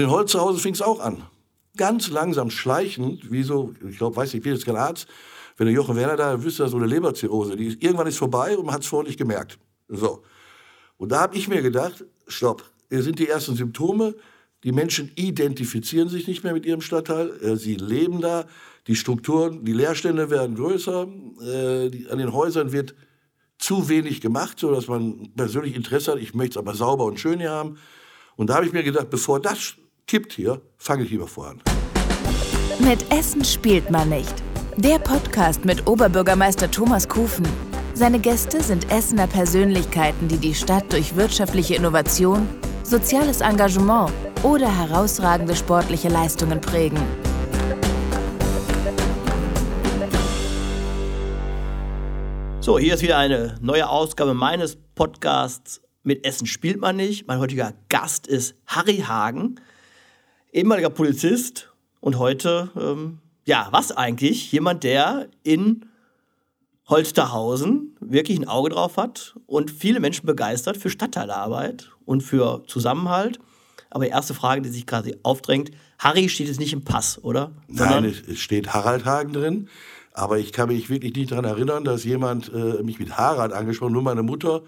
In Holzhausen fing es auch an. Ganz langsam, schleichend, wie so, ich glaube, weiß nicht, ich bin jetzt kein Arzt, wenn der Jochen Werner da wüsste, so eine Leberzirrhose, die ist, irgendwann ist vorbei und man hat es vorher nicht gemerkt. So. Und da habe ich mir gedacht, stopp, hier sind die ersten Symptome, die Menschen identifizieren sich nicht mehr mit ihrem Stadtteil, äh, sie leben da, die Strukturen, die Leerstände werden größer, äh, an den Häusern wird zu wenig gemacht, sodass man persönlich Interesse hat, ich möchte es aber sauber und schön hier haben. Und da habe ich mir gedacht, bevor das kippt hier, fange ich lieber vor an. Mit Essen spielt man nicht. Der Podcast mit Oberbürgermeister Thomas Kufen. Seine Gäste sind Essener Persönlichkeiten, die die Stadt durch wirtschaftliche Innovation, soziales Engagement oder herausragende sportliche Leistungen prägen. So, hier ist wieder eine neue Ausgabe meines Podcasts mit Essen spielt man nicht. Mein heutiger Gast ist Harry Hagen, ehemaliger Polizist und heute, ähm, ja, was eigentlich? Jemand, der in Holsterhausen wirklich ein Auge drauf hat und viele Menschen begeistert für Stadtteilarbeit und für Zusammenhalt. Aber die erste Frage, die sich quasi aufdrängt, Harry steht jetzt nicht im Pass, oder? Nein, es steht Harald Hagen drin. Aber ich kann mich wirklich nicht daran erinnern, dass jemand äh, mich mit Harald angesprochen hat. Nur meine Mutter,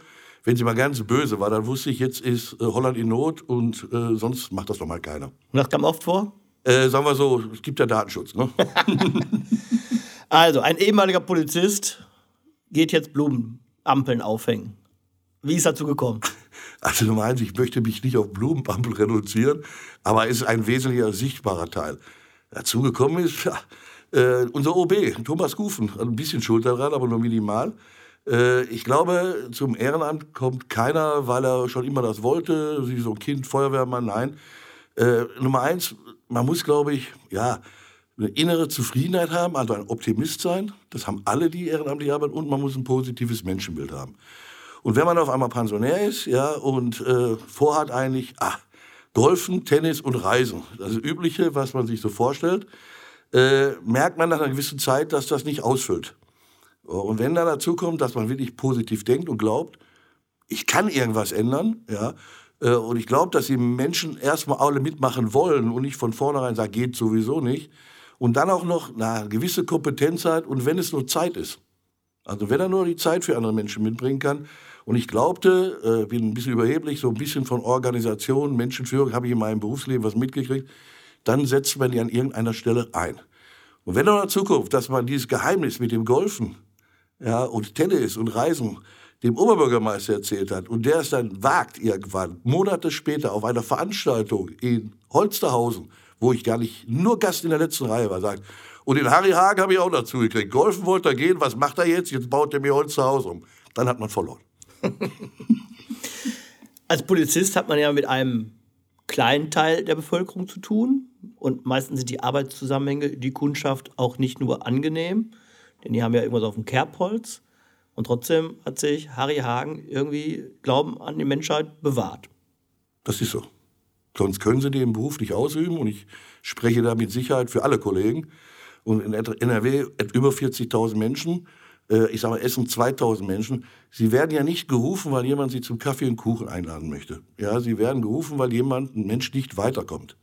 wenn sie mal ganz böse war, dann wusste ich, jetzt ist äh, Holland in Not und äh, sonst macht das doch mal keiner. Und das kam oft vor? Äh, sagen wir so, es gibt ja Datenschutz. Ne? also, ein ehemaliger Polizist geht jetzt Blumenampeln aufhängen. Wie ist dazu gekommen? Also Nummer eins, ich möchte mich nicht auf Blumenampel reduzieren, aber es ist ein wesentlicher sichtbarer Teil. Dazu gekommen ist, ja, äh, unser OB, Thomas Kufen, ein bisschen Schuld daran, aber nur minimal. Äh, ich glaube, zum Ehrenamt kommt keiner, weil er schon immer das wollte, wie so ein Kind, Feuerwehrmann, nein. Äh, Nummer eins, man muss, glaube ich, ja, eine innere Zufriedenheit haben, also ein Optimist sein. Das haben alle, die ehrenamtlich arbeiten. Und man muss ein positives Menschenbild haben. Und wenn man auf einmal Pensionär ist, ja, und äh, vorhat eigentlich, ah, Golfen, Tennis und Reisen, das Übliche, was man sich so vorstellt, äh, merkt man nach einer gewissen Zeit, dass das nicht ausfüllt. Und wenn dann dazu kommt, dass man wirklich positiv denkt und glaubt, ich kann irgendwas ändern, ja, äh, und ich glaube, dass die Menschen erstmal alle mitmachen wollen und nicht von vornherein sagen, geht sowieso nicht. Und dann auch noch eine gewisse Kompetenz hat und wenn es nur Zeit ist. Also wenn er nur die Zeit für andere Menschen mitbringen kann. Und ich glaubte, äh, bin ein bisschen überheblich, so ein bisschen von Organisation, Menschenführung habe ich in meinem Berufsleben was mitgekriegt dann setzt man die an irgendeiner Stelle ein. Und wenn in der Zukunft, dass man dieses Geheimnis mit dem Golfen ja, und Tennis und Reisen dem Oberbürgermeister erzählt hat und der es dann wagt irgendwann, Monate später auf einer Veranstaltung in Holsterhausen, wo ich gar nicht nur Gast in der letzten Reihe war, sagt, und den Harry Hagen habe ich auch dazu gekriegt. Golfen wollte er gehen, was macht er jetzt? Jetzt baut er mir Holsterhaus um. Dann hat man verloren. Als Polizist hat man ja mit einem kleinen Teil der Bevölkerung zu tun. Und meistens sind die Arbeitszusammenhänge, die Kundschaft auch nicht nur angenehm, denn die haben ja irgendwas auf dem Kerbholz. Und trotzdem hat sich Harry Hagen irgendwie Glauben an die Menschheit bewahrt. Das ist so. Sonst können sie den Beruf nicht ausüben. Und ich spreche da mit Sicherheit für alle Kollegen. Und in NRW über 40.000 Menschen. Äh, ich sage mal, Essen 2.000 Menschen. Sie werden ja nicht gerufen, weil jemand sie zum Kaffee und Kuchen einladen möchte. Ja, sie werden gerufen, weil jemand, ein Mensch nicht weiterkommt.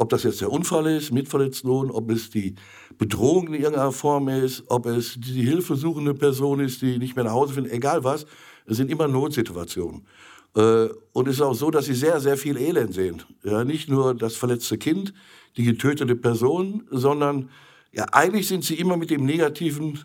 Ob das jetzt der Unfall ist, Mitverletzungslohn, ob es die Bedrohung in irgendeiner Form ist, ob es die hilfesuchende Person ist, die nicht mehr nach Hause findet, egal was, es sind immer Notsituationen. Äh, und es ist auch so, dass sie sehr, sehr viel Elend sehen. Ja, nicht nur das verletzte Kind, die getötete Person, sondern ja, eigentlich sind sie immer mit dem Negativen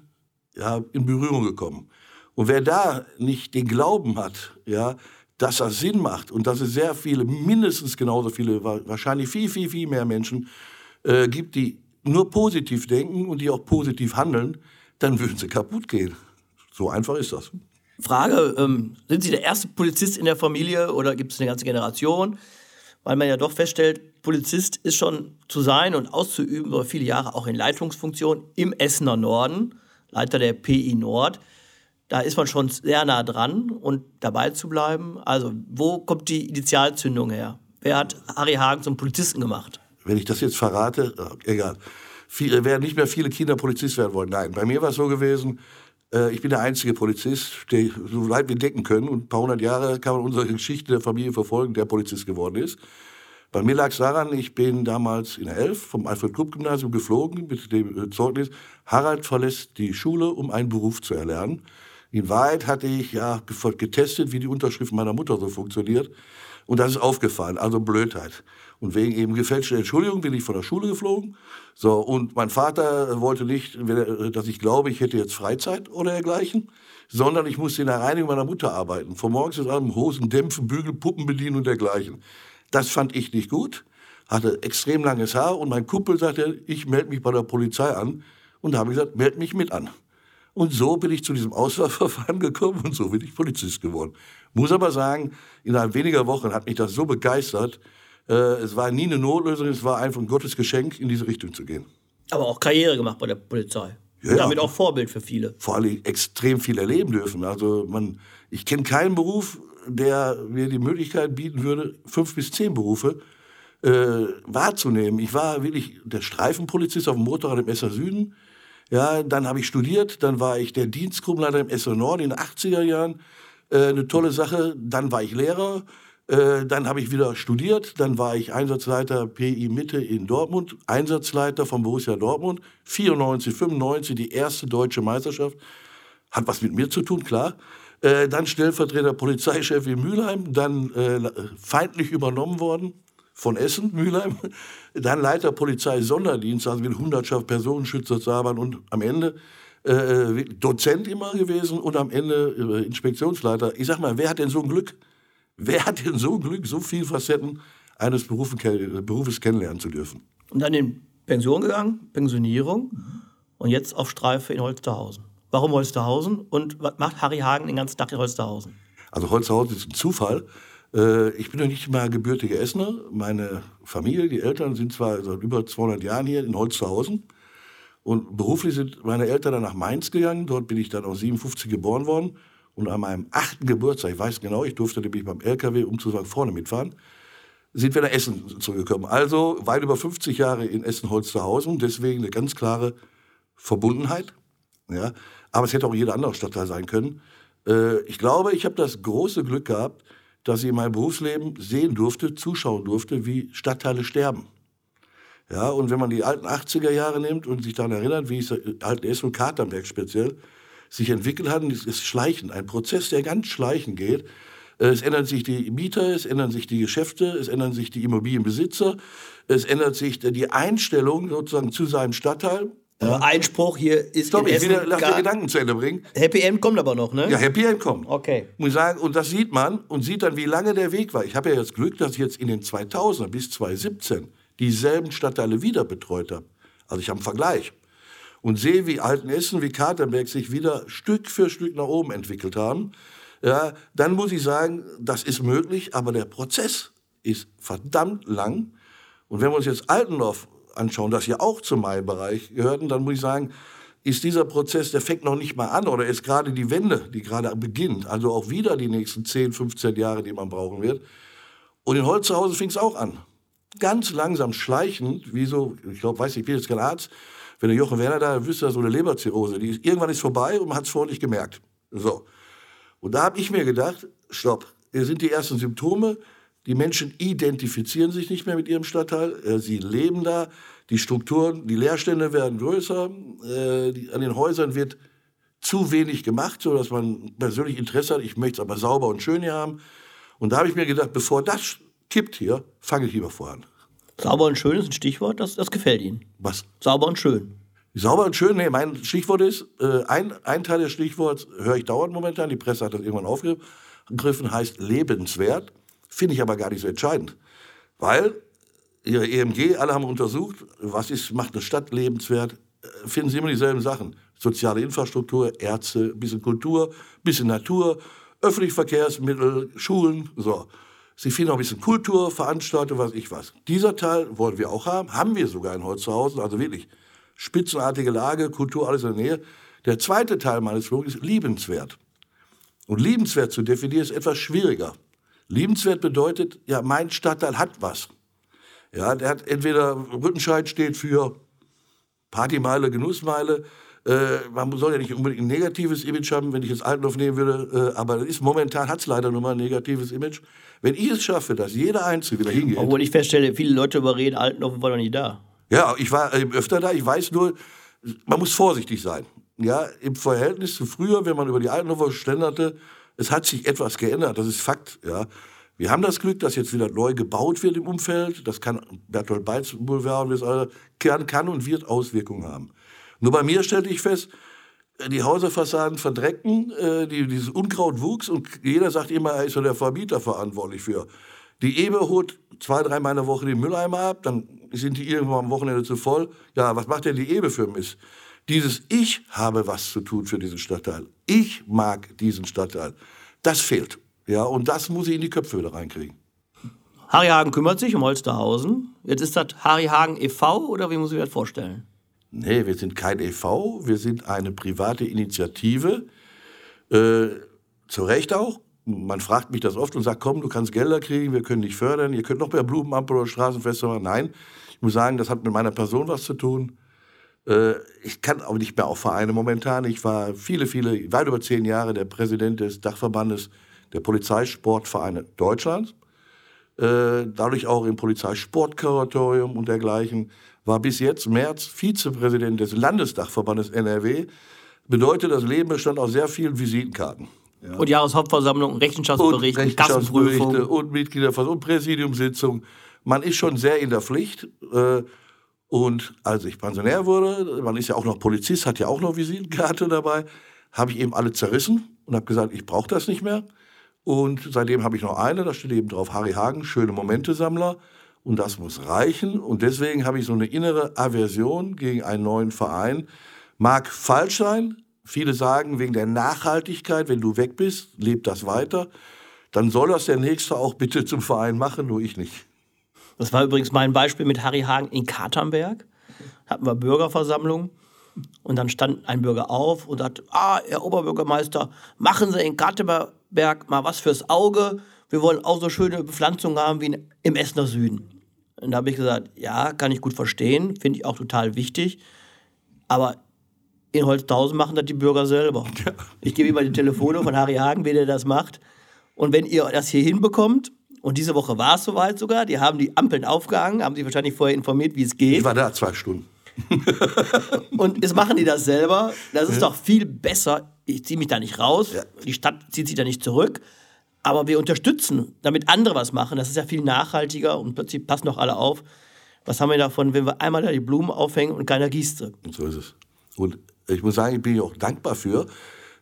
ja, in Berührung gekommen. Und wer da nicht den Glauben hat, ja, dass das Sinn macht und dass es sehr viele, mindestens genauso viele, wahrscheinlich viel, viel, viel mehr Menschen äh, gibt, die nur positiv denken und die auch positiv handeln, dann würden sie kaputt gehen. So einfach ist das. Frage, ähm, sind Sie der erste Polizist in der Familie oder gibt es eine ganze Generation? Weil man ja doch feststellt, Polizist ist schon zu sein und auszuüben über viele Jahre auch in Leitungsfunktion im Essener Norden, Leiter der PI Nord da ist man schon sehr nah dran und dabei zu bleiben. Also, wo kommt die Initialzündung her? Wer hat Harry Hagen zum Polizisten gemacht? Wenn ich das jetzt verrate, äh, egal. Viele, werden nicht mehr viele Kinder Polizist werden wollen. Nein, bei mir war es so gewesen, äh, ich bin der einzige Polizist, der so weit wir decken können. Und ein paar hundert Jahre kann man unsere Geschichte der Familie verfolgen, der Polizist geworden ist. Bei mir lag es daran, ich bin damals in der 11 vom Alfred-Krupp-Gymnasium geflogen mit dem äh, Zeugnis, Harald verlässt die Schule, um einen Beruf zu erlernen. In Wahrheit hatte ich ja getestet, wie die Unterschrift meiner Mutter so funktioniert. Und das ist aufgefallen, also Blödheit. Und wegen eben gefälschter Entschuldigung bin ich von der Schule geflogen. So, und mein Vater wollte nicht, dass ich glaube, ich hätte jetzt Freizeit oder dergleichen, sondern ich musste in der Reinigung meiner Mutter arbeiten. Von morgens bis abends Hosen dämpfen, Bügel, Puppen bedienen und dergleichen. Das fand ich nicht gut, hatte extrem langes Haar und mein Kumpel sagte, ich melde mich bei der Polizei an. Und da habe ich gesagt, melde mich mit an. Und so bin ich zu diesem Auswahlverfahren gekommen und so bin ich Polizist geworden. Muss aber sagen, innerhalb weniger Wochen hat mich das so begeistert. Äh, es war nie eine Notlösung, es war einfach ein Gottes Geschenk, in diese Richtung zu gehen. Aber auch Karriere gemacht bei der Polizei. Ja, und damit auch Vorbild für viele. Vor allem extrem viel erleben dürfen. Also man, ich kenne keinen Beruf, der mir die Möglichkeit bieten würde, fünf bis zehn Berufe äh, wahrzunehmen. Ich war wirklich der Streifenpolizist auf dem Motorrad im Esser Süden. Ja, dann habe ich studiert, dann war ich der Dienstgruppenleiter im Esser Nord in den 80er Jahren. Äh, eine tolle Sache. Dann war ich Lehrer. Äh, dann habe ich wieder studiert. Dann war ich Einsatzleiter PI Mitte in Dortmund. Einsatzleiter von Borussia Dortmund. 94, 95, die erste deutsche Meisterschaft. Hat was mit mir zu tun, klar. Äh, dann Stellvertreter Polizeichef in Mülheim, dann äh, feindlich übernommen worden von Essen, Mülheim, dann Leiter Polizei Sonderdienst, also mit Hundertschaft Personenschützer Sabern und am Ende äh, Dozent immer gewesen und am Ende äh, Inspektionsleiter. Ich sag mal, wer hat denn so ein Glück? Wer hat denn so ein Glück, so viele Facetten eines Berufes, Berufes kennenlernen zu dürfen? Und dann in Pension gegangen, Pensionierung und jetzt auf Streife in Holsterhausen. Warum Holsterhausen und was macht Harry Hagen den ganzen Tag in Holsterhausen? Also Holsterhausen ist ein Zufall. Äh, ich bin ja nicht mal gebürtiger Essener. Meine Familie, die Eltern sind zwar seit über 200 Jahren hier in Holsterhausen. Und beruflich sind meine Eltern dann nach Mainz gegangen. Dort bin ich dann auch 57 geboren worden. Und an meinem achten Geburtstag, ich weiß genau, ich durfte nämlich beim LKW umzusagen vorne mitfahren, sind wir nach Essen zurückgekommen. Also weit über 50 Jahre in Essen-Holsterhausen. Deswegen eine ganz klare Verbundenheit. Ja. Aber es hätte auch jeder andere Stadtteil sein können. Äh, ich glaube, ich habe das große Glück gehabt, dass ich in meinem Berufsleben sehen durfte, zuschauen durfte, wie Stadtteile sterben. Ja, und wenn man die alten 80er Jahre nimmt und sich daran erinnert, wie es alten Essen und Katernberg speziell sich entwickelt hat, ist es schleichend, ein Prozess, der ganz schleichend geht. Äh, es ändern sich die Mieter, es ändern sich die Geschäfte, es ändern sich die Immobilienbesitzer, es ändert sich die Einstellung sozusagen zu seinem Stadtteil. Ja. Einspruch hier ist Stopp, ich will lass den Gedanken zu Ende bringen. Happy End kommt aber noch, ne? Ja, Happy End kommt. Okay. Muss ich sagen, und das sieht man und sieht dann, wie lange der Weg war. Ich habe ja jetzt Glück, dass ich jetzt in den 2000er bis 2017 dieselben Stadtteile wieder betreut habe. Also ich habe einen Vergleich. Und sehe, wie Altenessen, wie Katernberg sich wieder Stück für Stück nach oben entwickelt haben. Ja, dann muss ich sagen, das ist möglich, aber der Prozess ist verdammt lang. Und wenn wir uns jetzt Altendorf anschauen, das ja auch zum Mai-Bereich gehörten, dann muss ich sagen, ist dieser Prozess, der fängt noch nicht mal an oder ist gerade die Wende, die gerade beginnt, also auch wieder die nächsten 10, 15 Jahre, die man brauchen wird. Und in Holzhausen fing es auch an. Ganz langsam, schleichend, wie so, ich glaube, weiß nicht, ich bin jetzt kein Arzt, wenn der Jochen Werner da wüsste, so eine Leberzirrhose, die ist, irgendwann ist vorbei und man hat es vorher nicht gemerkt. So. Und da habe ich mir gedacht, stopp, hier sind die ersten Symptome, die Menschen identifizieren sich nicht mehr mit ihrem Stadtteil. Äh, sie leben da. Die Strukturen, die Leerstände werden größer. Äh, an den Häusern wird zu wenig gemacht, sodass man persönlich Interesse hat. Ich möchte es aber sauber und schön hier haben. Und da habe ich mir gedacht, bevor das kippt hier, fange ich lieber voran. Sauber und schön ist ein Stichwort, das, das gefällt Ihnen. Was? Sauber und schön. Sauber und schön, nee, mein Stichwort ist, äh, ein, ein Teil des Stichworts höre ich dauernd momentan, die Presse hat das irgendwann aufgegriffen, heißt lebenswert. Finde ich aber gar nicht so entscheidend. Weil ihre EMG, alle haben untersucht, was ist, macht eine Stadt lebenswert, äh, finden sie immer dieselben Sachen. Soziale Infrastruktur, Ärzte, bisschen Kultur, bisschen Natur, öffentliche Verkehrsmittel, Schulen, so. Sie finden auch ein bisschen Kultur, Veranstaltungen, was ich was. Dieser Teil wollen wir auch haben, haben wir sogar in Holzhausen, also wirklich spitzenartige Lage, Kultur, alles in der Nähe. Der zweite Teil meines Vlogs ist liebenswert. Und liebenswert zu definieren ist etwas schwieriger. Liebenswert bedeutet, ja, mein Stadtteil hat was. Ja, der hat entweder Rüttenscheid steht für Partymeile, Genussmeile, Äh, man soll ja nicht unbedingt ein negatives Image haben, wenn ich jetzt Altendorf nehmen würde, äh, aber ist, momentan hat es leider nur mal ein negatives Image. Wenn ich es schaffe, dass jeder Einzelne wieder hingeht. Obwohl ich feststelle, viele Leute überreden, Altendorf war doch nicht da. Ja, ich war äh, öfter da. Ich weiß nur, man muss vorsichtig sein. Ja, im Verhältnis zu früher, wenn man über die Altendorfer schlenderte, es hat sich etwas geändert. Das ist Fakt. Ja. Wir haben das Glück, dass jetzt wieder neu gebaut wird im Umfeld. Das kann Bertolt Beitz Boulevard, wie es alle, kann, kann und wird Auswirkungen haben. Nur bei mir stellte ich fest, die Häuserfassaden verdreckten, äh, die, dieses Unkraut wuchs und jeder sagt immer, er ist so der Vermieter verantwortlich für. Die Eber holt zwei, dreimal in der Woche den Mülleimer ab, dann sind die irgendwann am Wochenende zu voll. Ja, was macht denn die Eber für Mist? Dieses Ich habe was zu tun für diesen Stadtteil. Ich mag diesen Stadtteil. Das fehlt. Ja, und das muss ich in die Köpfe wieder reinkriegen. Harry Hagen kümmert sich um Holsterhausen. Jetzt ist das Harry Hagen e.V. oder wie muss ich mir das vorstellen? Nee, wir sind kein e.V., wir sind eine private Initiative. Äh, zu Recht auch. Man fragt mich das oft und sagt, komm, du kannst Gelder kriegen, wir können dich fördern, ihr könnt noch mehr Blumenampel oder Straßenfeste machen. Nein, ich muss sagen, das hat mit meiner Person was zu tun. Äh, ich kann auch nicht mehr auf Vereine momentan. Ich war viele, viele, weit über zehn Jahre der Präsident des Dachverbandes der Polizeisportvereine Deutschlands. Äh, dadurch auch im Polizeisportkuratorium und dergleichen war bis jetzt März Vizepräsident des Landesdachverbandes NRW. Bedeutet, das Leben bestand aus sehr vielen Visitenkarten. Ja. Und Jahreshauptversammlung, Rechenschaftsbericht, und Kassenprüfung. Und Mitgliederversammlung und Präsidiumssitzung. Man ist schon sehr in der Pflicht. Und als ich Pensionär wurde, man ist ja auch noch Polizist, hat ja auch noch Visitenkarte dabei, habe ich eben alle zerrissen und habe gesagt, ich brauche das nicht mehr. Und seitdem habe ich noch eine, da steht eben drauf Harry Hagen, schöne Momente-Sammler und das muss reichen. Und deswegen habe ich so eine innere Aversion gegen einen neuen Verein. Mag falsch sein. Viele sagen, wegen der Nachhaltigkeit, wenn du weg bist, lebt das weiter. Dann soll das der Nächste auch bitte zum Verein machen, nur ich nicht. Das war übrigens mein Beispiel mit Harry Hagen in Katernberg. Hatten wir Bürgerversammlung. Und dann stand ein Bürger auf und sagte, ah, Herr Oberbürgermeister, machen Sie in Katernberg mal was fürs Auge. Wir wollen auch so schöne Bepflanzungen haben wie im Essener Süden. Und da habe ich gesagt, ja, kann ich gut verstehen, finde ich auch total wichtig. Aber in Holzhausen machen das die Bürger selber. Ich gebe immer die Telefone von Harry Hagen, wie der das macht. Und wenn ihr das hier hinbekommt, und diese Woche war es soweit sogar, die haben die Ampeln aufgehangen, haben sich wahrscheinlich vorher informiert, wie es geht. Ich war da zwei Stunden. und jetzt machen die das selber. Das ist ja. doch viel besser. Ich ziehe mich da nicht raus. Ja. Die Stadt zieht sich da nicht zurück. Aber wir unterstützen, damit andere was machen. Das ist ja viel nachhaltiger und plötzlich passen doch alle auf. Was haben wir davon, wenn wir einmal da die Blumen aufhängen und keiner gießt sie? Und so ist es. Und ich muss sagen, ich bin auch dankbar für.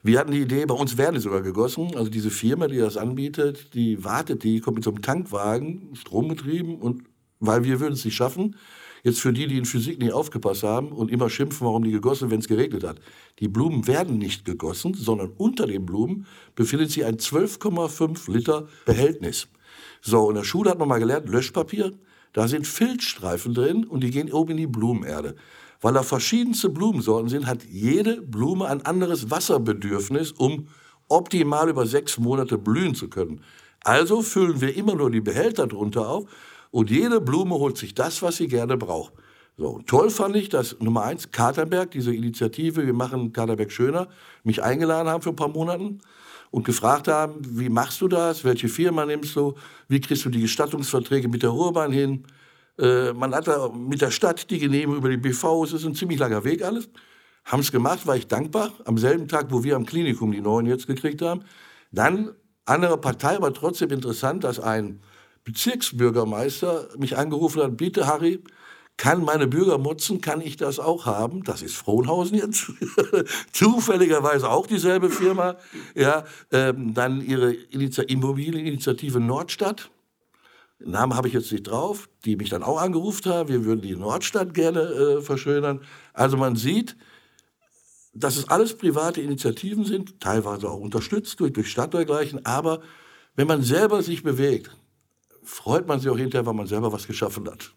Wir hatten die Idee, bei uns werden die sogar gegossen. Also diese Firma, die das anbietet, die wartet, die kommt mit so einem Tankwagen, strombetrieben und weil wir würden es nicht schaffen, Jetzt für die, die in Physik nicht aufgepasst haben und immer schimpfen, warum die gegossen, wenn es geregnet hat. Die Blumen werden nicht gegossen, sondern unter den Blumen befindet sich ein 12,5 Liter Behältnis. So, in der Schule hat man mal gelernt, Löschpapier, da sind Filzstreifen drin und die gehen oben in die Blumenerde. Weil da verschiedenste Blumensorten sind, hat jede Blume ein anderes Wasserbedürfnis, um optimal über sechs Monate blühen zu können. Also füllen wir immer nur die Behälter drunter auf und jede Blume holt sich das, was sie gerne braucht. So, toll fand ich, dass Nummer eins, Katerberg, diese Initiative, wir machen Katerberg schöner, mich eingeladen haben für ein paar Monate und gefragt haben, wie machst du das, welche Firma nimmst du, wie kriegst du die Gestattungsverträge mit der Ruhrbahn hin. Äh, man hat da mit der Stadt die Genehmigung über die BV, es ist ein ziemlich langer Weg alles. Haben es gemacht, war ich dankbar. Am selben Tag, wo wir am Klinikum die neuen jetzt gekriegt haben. Dann andere Partei, aber trotzdem interessant, dass ein Bezirksbürgermeister mich angerufen hat, bitte Harry, kann meine Bürger motzen, kann ich das auch haben? Das ist Frohnhausen jetzt. Zufälligerweise auch dieselbe Firma. Ja, ähm, dann ihre Initi Immobilieninitiative Nordstadt. Namen habe ich jetzt nicht drauf, die mich dann auch angerufen haben. Wir würden die Nordstadt gerne äh, verschönern. Also man sieht, dass es alles private Initiativen sind, teilweise auch unterstützt durch, durch Stadt dergleichen. Aber wenn man selber sich bewegt, freut man sich auch hinterher, weil man selber was geschaffen hat.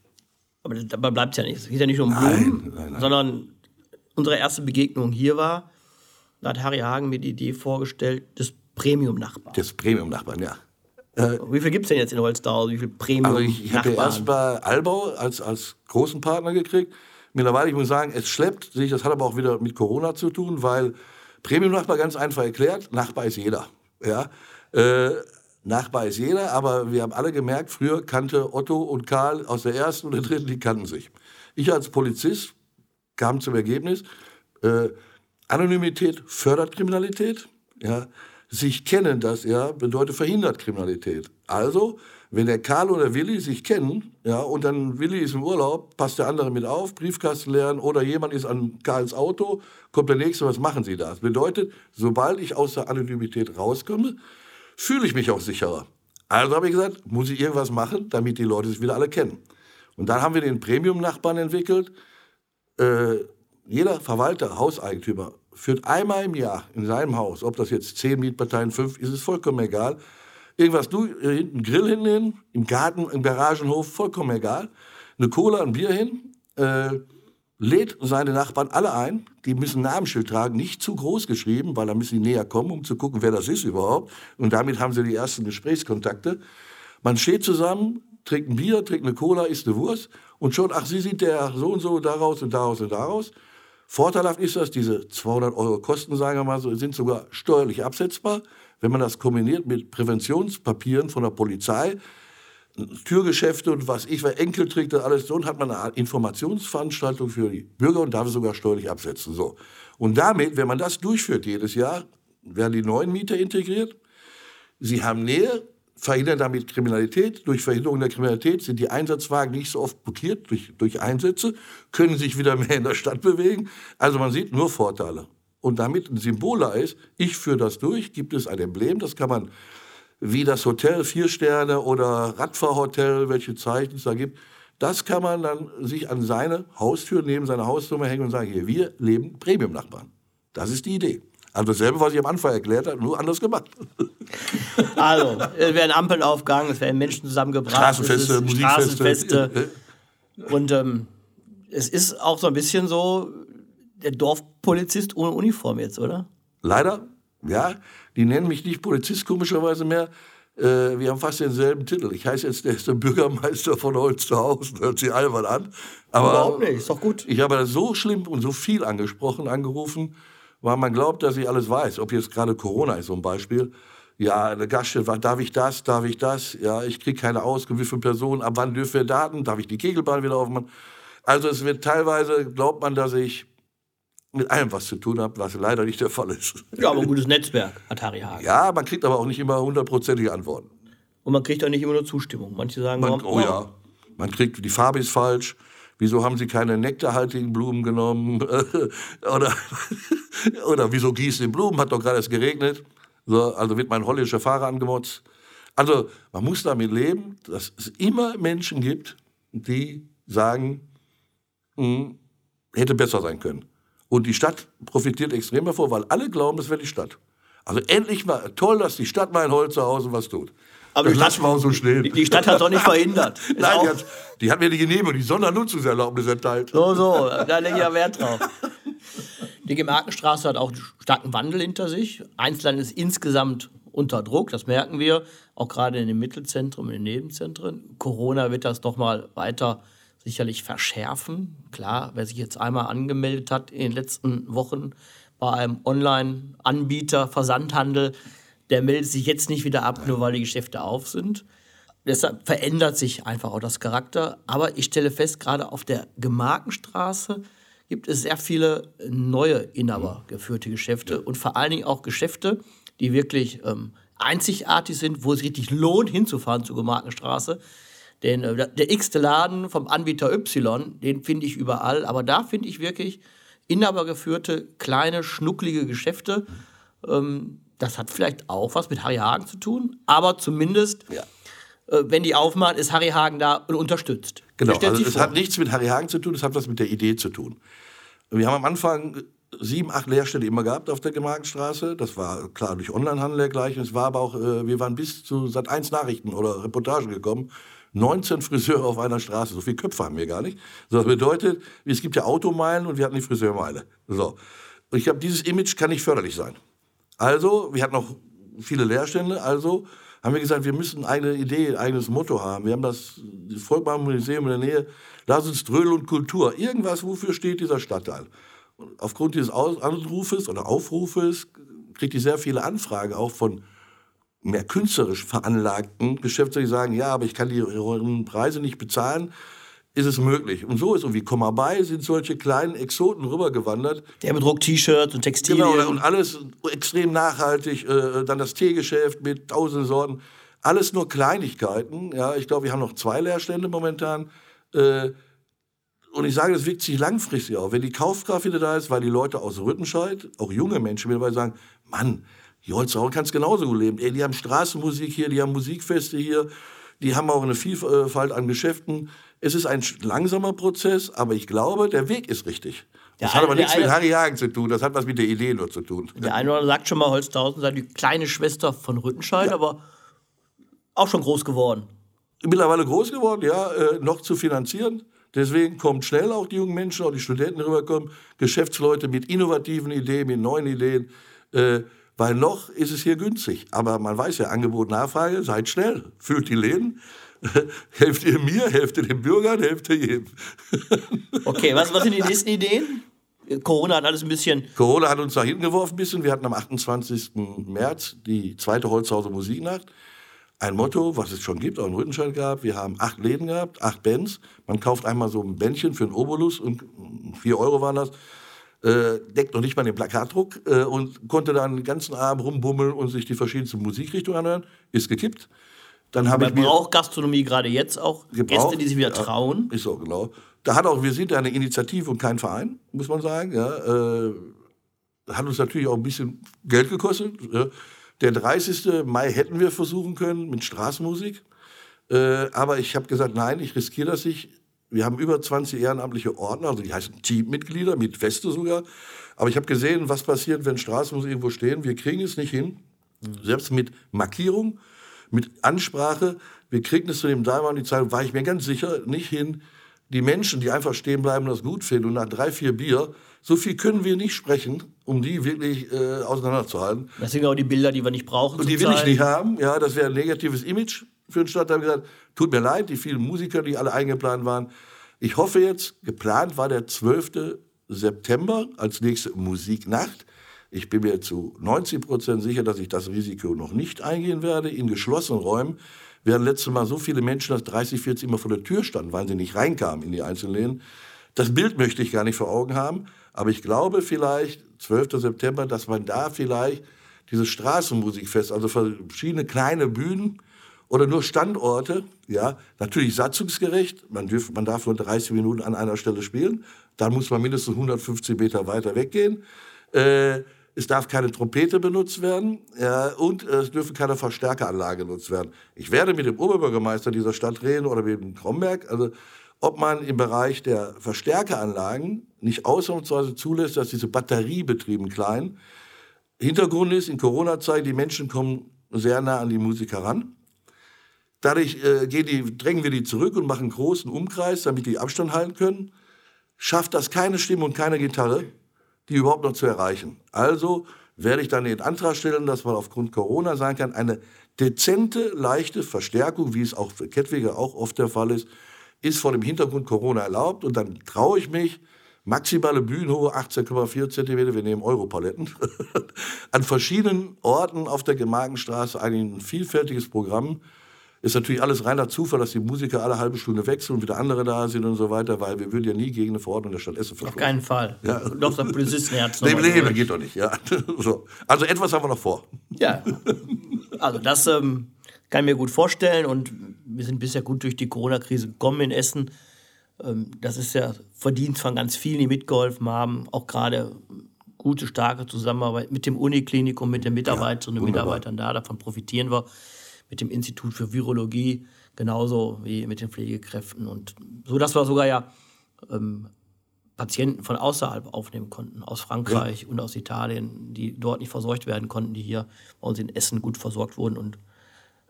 Aber dabei bleibt es ja nicht. Es geht ja nicht nur um Blumen, nein, nein, nein. sondern unsere erste Begegnung hier war, da hat Harry Hagen mir die Idee vorgestellt des Premium-Nachbarn. Des Premium-Nachbarn, ja. Äh, Wie viel gibt es denn jetzt in Holzdau? Wie viel Premium? Also ich, ich habe erst bei Albau als, als großen Partner gekriegt. Mittlerweile, ich muss sagen, es schleppt sich, das hat aber auch wieder mit Corona zu tun, weil Premium-Nachbar ganz einfach erklärt, Nachbar ist jeder. Ja? Äh, Nachbar ist jeder, aber wir haben alle gemerkt, früher kannte Otto und Karl aus der ersten und der dritten, die kannten sich. Ich als Polizist kam zum Ergebnis, äh, Anonymität fördert Kriminalität. Ja? Sich kennen, das ja, bedeutet verhindert Kriminalität. Also, wenn der Karl oder Willi sich kennen, ja, und dann Willi ist im Urlaub, passt der andere mit auf, Briefkasten lernen oder jemand ist an Karls Auto, kommt der nächste, was machen Sie da? Das bedeutet, sobald ich aus der Anonymität rauskomme, fühle ich mich auch sicherer. Also habe ich gesagt, muss ich irgendwas machen, damit die Leute sich wieder alle kennen. Und dann haben wir den Premium-Nachbarn entwickelt. Äh, jeder Verwalter, Hauseigentümer führt einmal im Jahr in seinem Haus, ob das jetzt zehn Mietparteien, fünf, ist es vollkommen egal, irgendwas du, äh, hinten Grill hinlehnen, im Garten, im Garagenhof, vollkommen egal, eine Cola, ein Bier hin, äh, lädt seine Nachbarn alle ein, die müssen Namensschild tragen, nicht zu groß geschrieben, weil dann müssen sie näher kommen, um zu gucken, wer das ist überhaupt. Und damit haben sie die ersten Gesprächskontakte. Man steht zusammen, trinkt ein Bier, trinkt eine Cola, isst eine Wurst und schon, ach, Sie sind der so und so, daraus und daraus und daraus. Vorteilhaft ist das, diese 200 Euro Kosten, sagen wir mal so, sind sogar steuerlich absetzbar. Wenn man das kombiniert mit Präventionspapieren von der Polizei, Türgeschäfte und was ich, Enkeltrick und alles so, und hat man eine Informationsveranstaltung für die Bürger und darf es sogar steuerlich absetzen. So. Und damit, wenn man das durchführt jedes Jahr, werden die neuen Mieter integriert. Sie haben Nähe, verhindern damit Kriminalität. Durch Verhinderung der Kriminalität sind die Einsatzwagen nicht so oft blockiert durch, durch Einsätze, können sich wieder mehr in der Stadt bewegen. Also man sieht nur Vorteile. Und damit ein Symbol da ist, ich führe das durch, gibt es ein Emblem, das kann man wie das Hotel vier Sterne oder Radfahrhotel, welche Zeichen es da gibt, das kann man dann sich an seine Haustür neben seine Hausnummer hängen und sagen, hier, wir leben Premium-Nachbarn. Das ist die Idee. Also dasselbe, was ich am Anfang erklärt habe, nur anders gemacht. Also, es werden Ampeln aufgegangen, es werden Menschen zusammengebracht. Straßenfeste, Musikfeste. Straßenfeste. Und ähm, es ist auch so ein bisschen so der Dorfpolizist ohne Uniform jetzt, oder? Leider, ja. Die nennen mich nicht Polizist komischerweise mehr. Äh, wir haben fast denselben Titel. Ich heiße jetzt der, ist der Bürgermeister von Holsterhausen. Hört sich albern an. Aber Überhaupt nicht, ist doch gut. Ich habe das so schlimm und so viel angesprochen, angerufen, weil man glaubt, dass ich alles weiß. Ob jetzt gerade Corona ist, so ein Beispiel. Ja, eine Gaststätte, darf ich das, darf ich das? Ja, ich kriege keine Auskunft, viele Personen, ab wann dürfen wir Daten, darf ich die Kegelbahn wieder aufmachen? Also es wird teilweise, glaubt man, dass ich mit allem was zu tun habe, was leider nicht der Fall ist. Ja, aber ein gutes Netzwerk, Atari Hagen. Ja, man kriegt aber auch nicht immer hundertprozentige Antworten. Und man kriegt auch nicht immer nur Zustimmung. Manche sagen, Man, warum- oh ja, man kriegt, die Farbe ist falsch. Wieso haben Sie keine nektarhaltigen Blumen genommen? oder, oder wieso gießen Sie Blumen? Hat doch gerade erst geregnet. So, also wird mein holländischer Fahrer angemotzt. Also man muss damit leben, dass es immer Menschen gibt, die sagen, hm, hätte besser sein können. Und die Stadt profitiert extrem davon, weil alle glauben, das wäre die Stadt. Also endlich mal toll, dass die Stadt mal in Holzerhausen was tut. Aber das die lassen Stadt- wir auch so stehen. Die, die Stadt hat doch nicht verhindert. Ist Nein, die hat, die hat mir die Genehmigung, die Sondernutzungserlaubnis erteilt. So, so, da lege ich ja Wert drauf. Die Gemarkenstraße hat auch einen starken Wandel hinter sich. Einzelland ist insgesamt unter Druck, das merken wir, auch gerade in den Mittelzentren und in den Nebenzentren. Corona wird das noch mal weiter sicherlich verschärfen. Klar, wer sich jetzt einmal angemeldet hat in den letzten Wochen bei einem Online-Anbieter, Versandhandel, der meldet sich jetzt nicht wieder ab, nur weil die Geschäfte auf sind. Deshalb verändert sich einfach auch das Charakter. Aber ich stelle fest, gerade auf der Gemarkenstraße gibt es sehr viele neue inhabergeführte Geschäfte und vor allen Dingen auch Geschäfte, die wirklich ähm, einzigartig sind, wo es richtig lohnt, hinzufahren zur Gemarkenstraße. Denn äh, der- x-te Laden vom Anbieter Y, den finde ich überall. Aber da finde ich wirklich inhabergeführte, kleine, schnucklige Geschäfte. Ähm, das hat vielleicht auch was mit Harry Hagen zu tun, aber zumindest Ja. äh, wenn die aufmachen, ist Harry Hagen da und unterstützt. Genau, also es vor? hat nichts mit Harry Hagen zu tun, es hat was mit der Idee zu tun. Wir haben am Anfang sieben, acht Lehrstellen immer gehabt auf der Gemarkenstraße. Das war klar durch Onlinehandel dergleichen. Es war aber auch, äh, wir waren bis zu Sat 1 Nachrichten oder Reportagen gekommen. 19 Friseure auf einer Straße. So viele Köpfe haben wir gar nicht. So, das bedeutet, es gibt ja Automeilen und wir hatten die Friseurmeile. So. Und ich habe dieses Image kann nicht förderlich sein. Also, wir hatten noch viele Leerstände, also haben wir gesagt, wir müssen eine Idee, ein eigenes Motto haben. Wir haben das, das Volkmar Museum in der Nähe, lass uns Dröhl und Kultur. Irgendwas, wofür steht dieser Stadtteil? Und aufgrund dieses Anrufes oder Aufrufes kriegt ich sehr viele Anfragen, auch von mehr künstlerisch veranlagten Geschäftsleuten, die sagen, ja, aber ich kann die Preise nicht bezahlen ist es möglich. Und so ist irgendwie Komm mal bei, sind solche kleinen Exoten rübergewandert. Der bedruckt T-Shirts und Textilien. Genau, und alles extrem nachhaltig. Äh, dann das Teegeschäft mit tausend Sorten. Alles nur Kleinigkeiten. Ja, ich glaube, wir haben noch zwei Leerstände momentan. Äh, und ich sage, das wirkt sich langfristig auf. Wenn die Kaufkraft wieder da ist, weil die Leute aus Rüttenscheid, auch junge Menschen wieder sagen, Mann, die Holzhauer kann es genauso gut leben. Ey, die haben Straßenmusik hier, die haben Musikfeste hier, die haben auch eine Vielfalt an Geschäften. Es ist ein langsamer Prozess, aber ich glaube, der Weg ist richtig. Das der hat aber nichts eine, mit Harry Hagen zu tun, das hat was mit der Idee nur zu tun. Der eine oder andere sagt schon mal, Holzhausen sei die kleine Schwester von Rüttenscheid, ja. aber auch schon groß geworden. Mittlerweile groß geworden, ja, äh, noch zu finanzieren. Deswegen kommt schnell auch die jungen Menschen, auch die Studenten rüberkommen, Geschäftsleute mit innovativen Ideen, mit neuen Ideen. Äh, weil noch ist es hier günstig. Aber man weiß ja, Angebot, Nachfrage, seid schnell, füllt die Läden. helft ihr mir, helft ihr den Bürgern, helft ihr jedem. okay, was, was sind die nächsten Ideen? Corona hat alles ein bisschen. Corona hat uns da hingeworfen ein bisschen. Wir hatten am 28. März die zweite Holzhauser Musiknacht. Ein Motto, was es schon gibt, auch in Rüttenscheid gab. Wir haben acht Läden gehabt, acht Bands. Man kauft einmal so ein Bändchen für einen Obolus und vier Euro waren das. Äh, deckt noch nicht mal den Plakatdruck äh, und konnte dann den ganzen Abend rumbummeln und sich die verschiedensten Musikrichtungen anhören. Ist gekippt. Dann habe ich mir braucht Gastronomie gerade jetzt auch gebraucht, Gäste, die sich wieder trauen. Ja, ist so genau. Da hat auch wir sind eine Initiative und kein Verein, muss man sagen. Ja, äh, hat uns natürlich auch ein bisschen Geld gekostet. Der 30. Mai hätten wir versuchen können mit Straßenmusik. Äh, aber ich habe gesagt, nein, ich riskiere das nicht. Wir haben über 20 ehrenamtliche Ordner, also die heißen Teammitglieder, mit Weste sogar. Aber ich habe gesehen, was passiert, wenn Straßenmusik irgendwo stehen. Wir kriegen es nicht hin, selbst mit Markierung mit Ansprache. Wir kriegen es zu dem damaligen Zeit, war ich mir ganz sicher, nicht hin, die Menschen, die einfach stehen bleiben und das gut finden und nach drei, vier Bier, so viel können wir nicht sprechen, um die wirklich äh, auseinanderzuhalten. Das sind auch die Bilder, die wir nicht brauchen. Und die will ich nicht haben. Ja, das wäre ein negatives Image für den Stadtteil. gesagt, tut mir leid, die vielen Musiker, die alle eingeplant waren. Ich hoffe jetzt, geplant war der 12. September als nächste Musiknacht. Ich bin mir zu 90 Prozent sicher, dass ich das Risiko noch nicht eingehen werde. In geschlossenen Räumen wären letztes Mal so viele Menschen, dass 30, 40 immer vor der Tür standen, weil sie nicht reinkamen in die einzelnen Läden. Das Bild möchte ich gar nicht vor Augen haben, aber ich glaube vielleicht, 12. September, dass man da vielleicht dieses Straßenmusikfest, also verschiedene kleine Bühnen oder nur Standorte, ja, natürlich satzungsgerecht, man, dürf, man darf nur 30 Minuten an einer Stelle spielen, dann muss man mindestens 150 Meter weiter weggehen. Äh, es darf keine Trompete benutzt werden ja, und es dürfen keine Verstärkeranlage genutzt werden. Ich werde mit dem Oberbürgermeister dieser Stadt reden oder mit dem Kromberg, also ob man im Bereich der Verstärkeranlagen nicht ausnahmsweise zulässt, dass diese batteriebetrieben kleinen. Hintergrund ist, in Corona-Zeit, die Menschen kommen sehr nah an die Musik heran. Dadurch äh, die, drängen wir die zurück und machen einen großen Umkreis, damit die Abstand halten können. Schafft das keine Stimme und keine Gitarre, die überhaupt noch zu erreichen. Also werde ich dann den Antrag stellen, dass man aufgrund Corona sagen kann, eine dezente, leichte Verstärkung, wie es auch für Kettwiger auch oft der Fall ist, ist vor dem Hintergrund Corona erlaubt. Und dann traue ich mich, maximale Bühnenhohe 18,4 cm, wir nehmen Europaletten, an verschiedenen Orten auf der Gemagenstraße ein vielfältiges Programm ist natürlich alles reiner Zufall, dass die Musiker alle halbe Stunde wechseln und wieder andere da sind und so weiter, weil wir würden ja nie gegen eine Verordnung der Stadt Essen verstoßen. Auf keinen Fall. Ja. Doch, das Polizistenherz. Nee, nee, nee, geht doch nicht. Ja. So. Also etwas haben wir noch vor. Ja, also das ähm, kann ich mir gut vorstellen und wir sind bisher gut durch die Corona-Krise gekommen in Essen. Ähm, das ist ja Verdienst von ganz vielen, die mitgeholfen haben, auch gerade gute, starke Zusammenarbeit mit dem Uniklinikum, mit den Mitarbeiterinnen und Mitarbeitern da, davon profitieren wir mit dem Institut für Virologie, genauso wie mit den Pflegekräften. Und so, dass wir sogar ja ähm, Patienten von außerhalb aufnehmen konnten, aus Frankreich ja. und aus Italien, die dort nicht versorgt werden konnten, die hier bei uns in Essen gut versorgt wurden und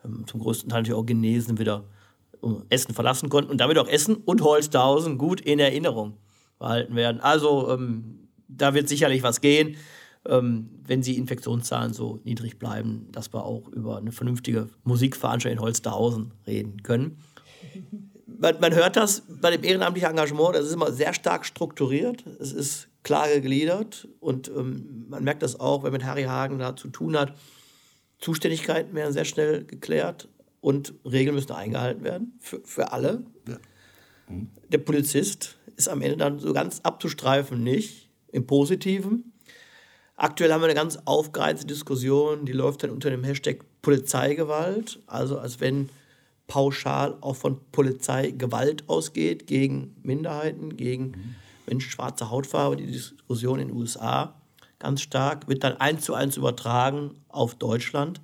ähm, zum größten Teil natürlich auch genesen wieder Essen verlassen konnten und damit auch Essen und Holzhausen gut in Erinnerung behalten werden. Also ähm, da wird sicherlich was gehen. Ähm, wenn die Infektionszahlen so niedrig bleiben, dass wir auch über eine vernünftige Musikveranstaltung in Holsterhausen reden können. Man, man, hört das bei dem ehrenamtlichen Engagement, das ist immer sehr stark strukturiert, es ist klar gegliedert und ähm, man merkt das auch, wenn man mit Harry Hagen da zu tun hat. Zuständigkeiten werden sehr schnell geklärt und Regeln müssen eingehalten werden für, für alle. Ja. Mhm. Der Polizist ist am Ende dann so ganz abzustreifen nicht, im Positiven. Aktuell haben wir eine ganz aufgereizte Diskussion, die läuft dann unter dem Hashtag Polizeigewalt, also als wenn pauschal auch von Polizeigewalt ausgeht gegen Minderheiten, gegen. Menschen schwarzer Hautfarbe. Die Diskussion in den USA ganz stark, wird dann eins zu eins übertragen auf Deutschland.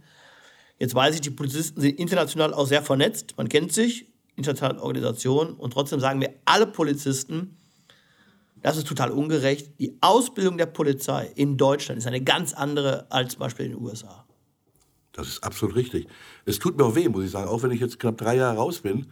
Jetzt weiß ich, die Polizisten sind international auch sehr vernetzt, man kennt sich, internationale Organisationen und trotzdem sagen wir alle Polizisten, das ist total ungerecht. Die Ausbildung der Polizei in Deutschland ist eine ganz andere als zum Beispiel in den USA. Das ist absolut richtig. Es tut mir auch weh, muss ich sagen, auch wenn ich jetzt knapp drei Jahre raus bin.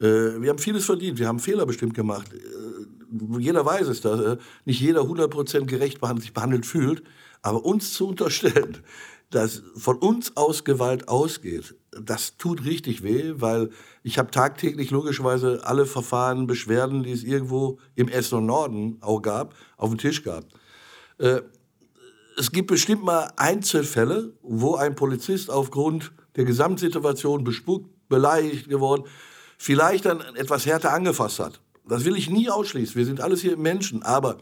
Äh, wir haben vieles verdient, wir haben Fehler bestimmt gemacht. Äh, jeder weiß es, dass äh, nicht jeder 100% gerecht behandelt, sich behandelt fühlt. Aber uns zu unterstellen, dass von uns aus Gewalt ausgeht, das tut richtig weh, weil ich habe tagtäglich logischerweise alle Verfahren, Beschwerden, die es irgendwo im Essen und Norden auch gab, auf dem Tisch gab. Äh, es gibt bestimmt mal Einzelfälle, wo ein Polizist aufgrund der Gesamtsituation bespuckt, beleidigt geworden, vielleicht dann etwas härter angefasst hat. Das will ich nie ausschließen. Wir sind alles hier Menschen. Aber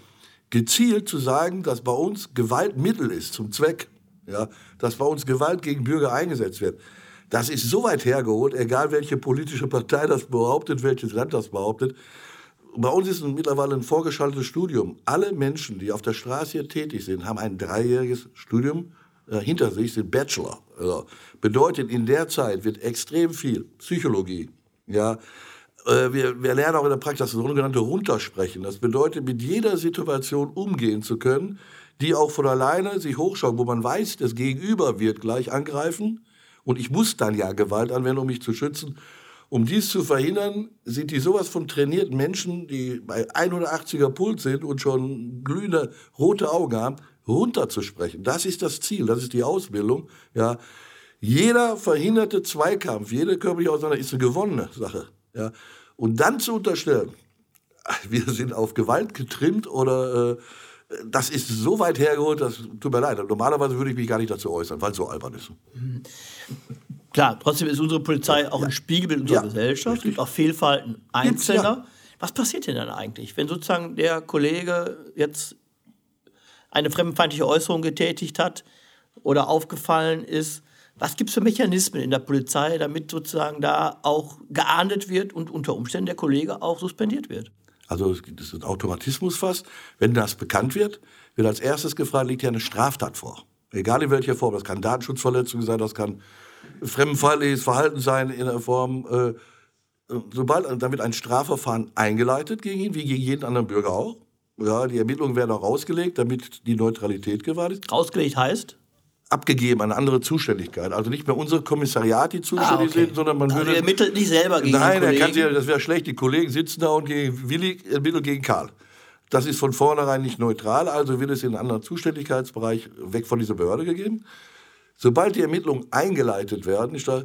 gezielt zu sagen, dass bei uns Gewalt Mittel ist zum Zweck, ja, dass bei uns Gewalt gegen Bürger eingesetzt wird, das ist so weit hergeholt, egal welche politische Partei das behauptet, welches Land das behauptet. Bei uns ist mittlerweile ein vorgeschaltetes Studium. Alle Menschen, die auf der Straße hier tätig sind, haben ein dreijähriges Studium äh, hinter sich, sind Bachelor. Also bedeutet, in der Zeit wird extrem viel Psychologie, ja, äh, wir, wir, lernen auch in der Praxis das sogenannte Runtersprechen. Das bedeutet, mit jeder Situation umgehen zu können, die auch von alleine sich hochschauen, wo man weiß, das Gegenüber wird gleich angreifen und ich muss dann ja Gewalt anwenden, um mich zu schützen. Um dies zu verhindern, sind die sowas von trainierten Menschen, die bei 180er Puls sind und schon glühende rote Augen haben, runterzusprechen. Das ist das Ziel, das ist die Ausbildung. Ja. Jeder verhinderte Zweikampf, jede körperliche Auseinandersetzung ist eine gewonnene Sache. Ja. Und dann zu unterstellen, wir sind auf Gewalt getrimmt oder äh, das ist so weit hergeholt, das tut mir leid. Normalerweise würde ich mich gar nicht dazu äußern, weil es so albern ist. Klar, trotzdem ist unsere Polizei auch ein Spiegelbild unserer ja, Gesellschaft. Es gibt auch Fehlverhalten Einzelner. Ja. Was passiert denn dann eigentlich, wenn sozusagen der Kollege jetzt eine fremdenfeindliche Äußerung getätigt hat oder aufgefallen ist? Was gibt es für Mechanismen in der Polizei, damit sozusagen da auch geahndet wird und unter Umständen der Kollege auch suspendiert wird? Also das ist ein Automatismus fast. Wenn das bekannt wird, wird als erstes gefragt, liegt ja eine Straftat vor. Egal in welcher Form. Das kann Datenschutzverletzung sein, das kann fremdenfeindliches Verhalten sein in der Form. Äh, sobald, wird ein Strafverfahren eingeleitet gegen ihn, wie gegen jeden anderen Bürger auch. Ja, die Ermittlungen werden auch rausgelegt, damit die Neutralität gewahrt ist. Rausgelegt heißt? Abgegeben, eine andere Zuständigkeit. Also nicht mehr unsere Kommissariat, die zuständig ah, okay. sind, sondern man also würde... Er ermittelt nicht selber gegen Nein, er kann sich, das wäre schlecht. Die Kollegen sitzen da und gegen Willi ermittelt gegen Karl. Das ist von vornherein nicht neutral, also wird es in einen anderen Zuständigkeitsbereich weg von dieser Behörde gegeben. Sobald die Ermittlungen eingeleitet werden, ist da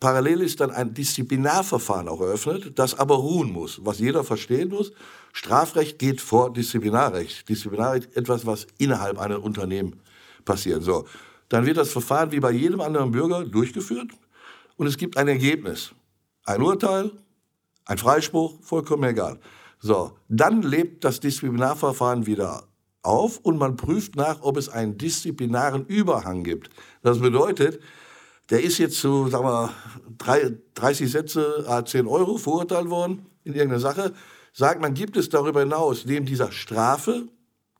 parallel ist dann ein Disziplinarverfahren auch eröffnet, das aber ruhen muss, was jeder verstehen muss. Strafrecht geht vor Disziplinarrecht. Disziplinarrecht etwas, was innerhalb eines Unternehmens passieren. So, dann wird das Verfahren wie bei jedem anderen Bürger durchgeführt und es gibt ein Ergebnis. Ein Urteil, ein Freispruch, vollkommen egal. So, dann lebt das Disziplinarverfahren wieder auf und man prüft nach, ob es einen disziplinaren Überhang gibt. Das bedeutet, der ist jetzt zu, sagen wir, 30 Sätze, 10 Euro verurteilt worden in irgendeiner Sache. Sagt man, gibt es darüber hinaus neben dieser Strafe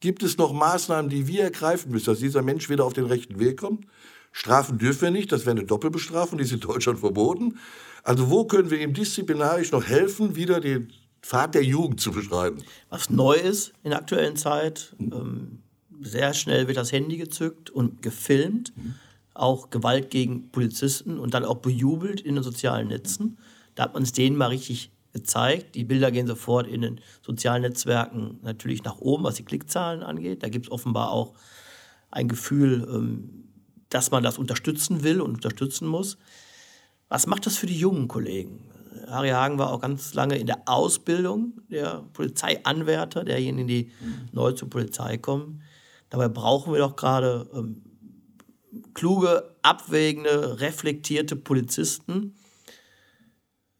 Gibt es noch Maßnahmen, die wir ergreifen müssen, dass dieser Mensch wieder auf den rechten Weg kommt? Strafen dürfen wir nicht, das wäre eine Doppelbestrafung, die ist in Deutschland verboten. Also wo können wir ihm disziplinarisch noch helfen, wieder den Pfad der Jugend zu beschreiben? Was neu ist in der aktuellen Zeit, ähm, sehr schnell wird das Handy gezückt und gefilmt, mhm. auch Gewalt gegen Polizisten und dann auch bejubelt in den sozialen Netzen. Da hat man es denen mal richtig gezeigt. Die Bilder gehen sofort in den sozialen Netzwerken natürlich nach oben, was die Klickzahlen angeht. Da gibt es offenbar auch ein Gefühl, ähm, dass man das unterstützen will und unterstützen muss. Was macht das für die jungen Kollegen? Harry Hagen war auch ganz lange in der Ausbildung der Polizeianwärter, derjenigen, die mhm. neu zur Polizei kommen. Dabei brauchen wir doch gerade ähm, kluge, abwägende, reflektierte Polizisten,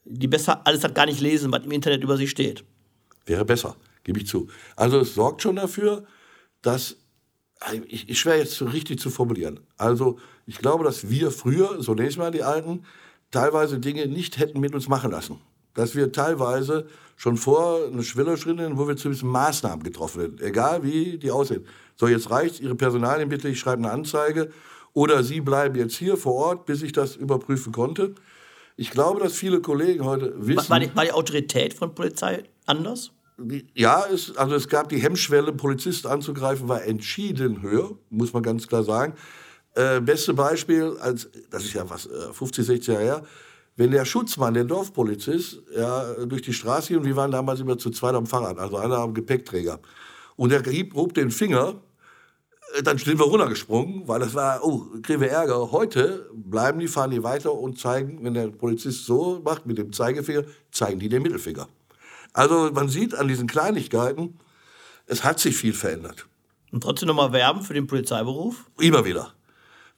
die besser alles gar nicht lesen, was im Internet über sie steht. Wäre besser, gebe ich zu. Also es sorgt schon dafür, dass ich, ich schwer jetzt so richtig zu formulieren. Also ich glaube, dass wir früher, so nächstes Mal die Alten, teilweise Dinge nicht hätten mit uns machen lassen. Dass wir teilweise schon vor eine Schwelle schrinnen, wo wir zumindest Maßnahmen getroffen hätten, egal wie die aussehen. So, jetzt reicht Ihre Personalien bitte, ich schreibe eine Anzeige oder Sie bleiben jetzt hier vor Ort, bis ich das überprüfen konnte. Ich glaube, dass viele Kollegen heute wissen. War die, war die Autorität von Polizei anders? Ja, es, also es gab die Hemmschwelle, Polizisten anzugreifen, war entschieden höher, muss man ganz klar sagen. Äh, beste Beispiel, als, das ist ja was, 50, äh, 60 Jahre her, wenn der Schutzmann, der Dorfpolizist, ja, durch die Straße ging, und wir waren damals immer zu zweit am Fahrrad, also einer am Gepäckträger, und er hob den Finger, dann sind wir runtergesprungen, weil das war, oh, kriegen wir Ärger. Heute bleiben die, fahren die weiter und zeigen, wenn der Polizist so macht mit dem Zeigefinger, zeigen die den Mittelfinger. Also man sieht an diesen Kleinigkeiten, es hat sich viel verändert. Und trotzdem nochmal werben für den Polizeiberuf? Immer wieder.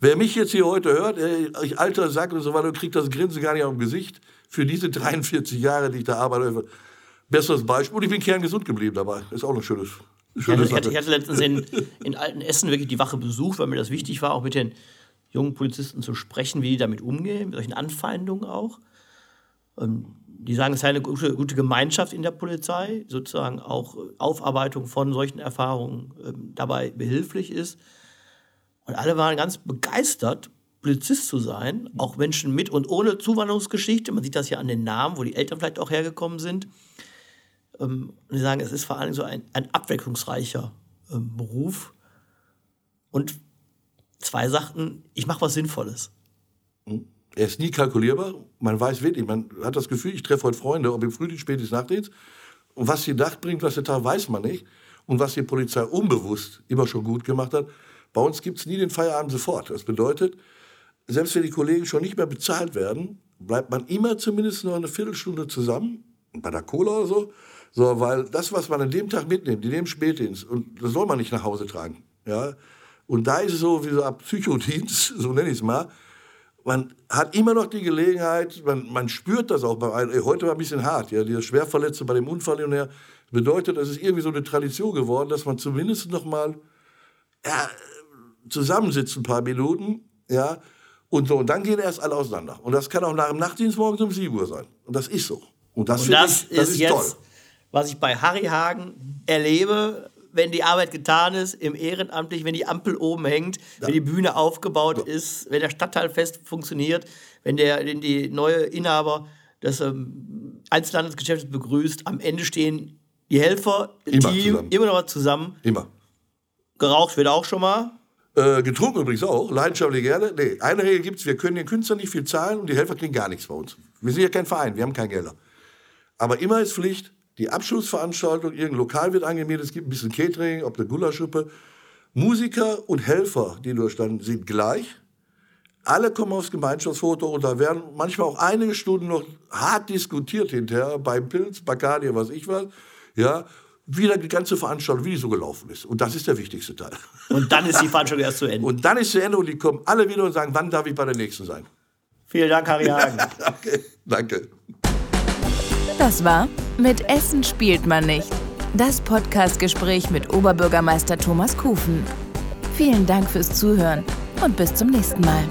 Wer mich jetzt hier heute hört, ich alter Sack und so weiter, kriegt das Grinsen gar nicht auf dem Gesicht. Für diese 43 Jahre, die ich da arbeite, besseres Beispiel. Und ich bin kerngesund geblieben dabei. Ist auch ein schönes, schöne ich, hatte, ich hatte letztens in, in Alten Essen wirklich die Wache besucht, weil mir das wichtig war, auch mit den jungen Polizisten zu sprechen, wie die damit umgehen, mit solchen Anfeindungen auch. Ähm, die sagen, es sei eine gute, gute, Gemeinschaft in der Polizei, sozusagen auch Aufarbeitung von solchen Erfahrungen ähm, dabei behilflich ist. Und alle waren ganz begeistert, Polizist zu sein, auch Menschen mit und ohne Zuwanderungsgeschichte. Man sieht das ja an den Namen, wo die Eltern vielleicht auch hergekommen sind. Ähm, und sie sagen, es ist vor allem so ein, ein abwechslungsreicher ähm, Beruf. Und zwei sagten, ich mache was Sinnvolles. Hm. Er ist nie kalkulierbar. Man weiß wirklich, man hat das Gefühl, ich treffe heute Freunde, ob im Frühdienst, Spätdienst, Nachtdienst. Und was die Nacht bringt, was der Tag, weiß man nicht. Und was die Polizei unbewusst immer schon gut gemacht hat, bei uns gibt es nie den Feierabend sofort. Das bedeutet, selbst wenn die Kollegen schon nicht mehr bezahlt werden, bleibt man immer zumindest noch eine Viertelstunde zusammen, bei der Cola oder so, so, weil das, was man an dem Tag mitnimmt, in dem Spätdienst, und das soll man nicht nach Hause tragen. Ja? Und da ist es so wie so ein Psychodienst, so nenne ich es mal, man hat immer noch die Gelegenheit, man, man spürt das auch bei einem, heute war ein bisschen hart, ja, dieser Schwerverletzte bei dem Unfall, und bedeutet, es ist irgendwie so eine Tradition geworden, dass man zumindest noch mal ja, zusammensitzen ein paar Minuten, ja, und so, und dann gehen erst alle auseinander. Und das kann auch nach dem Nachtdienst morgens um 7 Uhr sein. Und das ist so. Und das, und das, ich, das ist, ist, jetzt, toll. Was ich bei Harry Hagen erlebe, wenn die Arbeit getan ist, im Ehrenamtlich, wenn die Ampel oben hängt, ja. wenn die Bühne aufgebaut ja. ist, wenn der Stadtteilfest funktioniert, wenn der wenn die neue Inhaber des ähm, Einzelhandelsgeschäfts begrüßt, am Ende stehen die Helfer, immer Team, zusammen. immer noch zusammen. Immer. Geraucht wird auch schon mal. Äh, getrunken übrigens auch, leidenschaftlich gerne. Nee, eine Regel gibt es, wir können den Künstlern nicht viel zahlen und die Helfer kriegen gar nichts bei uns. Wir sind ja kein Verein, wir haben kein Gelder. Aber immer ist Pflicht, die Abschlussveranstaltung, irgendein Lokal wird angemietet, es gibt ein bisschen Catering, ob eine Gulaschsuppe. Musiker und Helfer, die durchstanden, sind gleich. Alle kommen aufs Gemeinschaftsfoto und da werden manchmal auch einige Stunden noch hart diskutiert hinterher, beim Pilz, Bacardi, was ich was. Ja, wie die ganze Veranstaltung, wie die so gelaufen ist. Und das ist der wichtigste Teil. Und dann ist die Veranstaltung erst zu Ende. Und dann ist sie zu Ende und die kommen alle wieder und sagen, wann darf ich bei der nächsten sein? Vielen Dank, Harry Hagen. okay, danke. Das war Mit Essen spielt man nicht. Das Podcastgespräch mit Oberbürgermeister Thomas Kufen. Vielen Dank fürs Zuhören und bis zum nächsten Mal.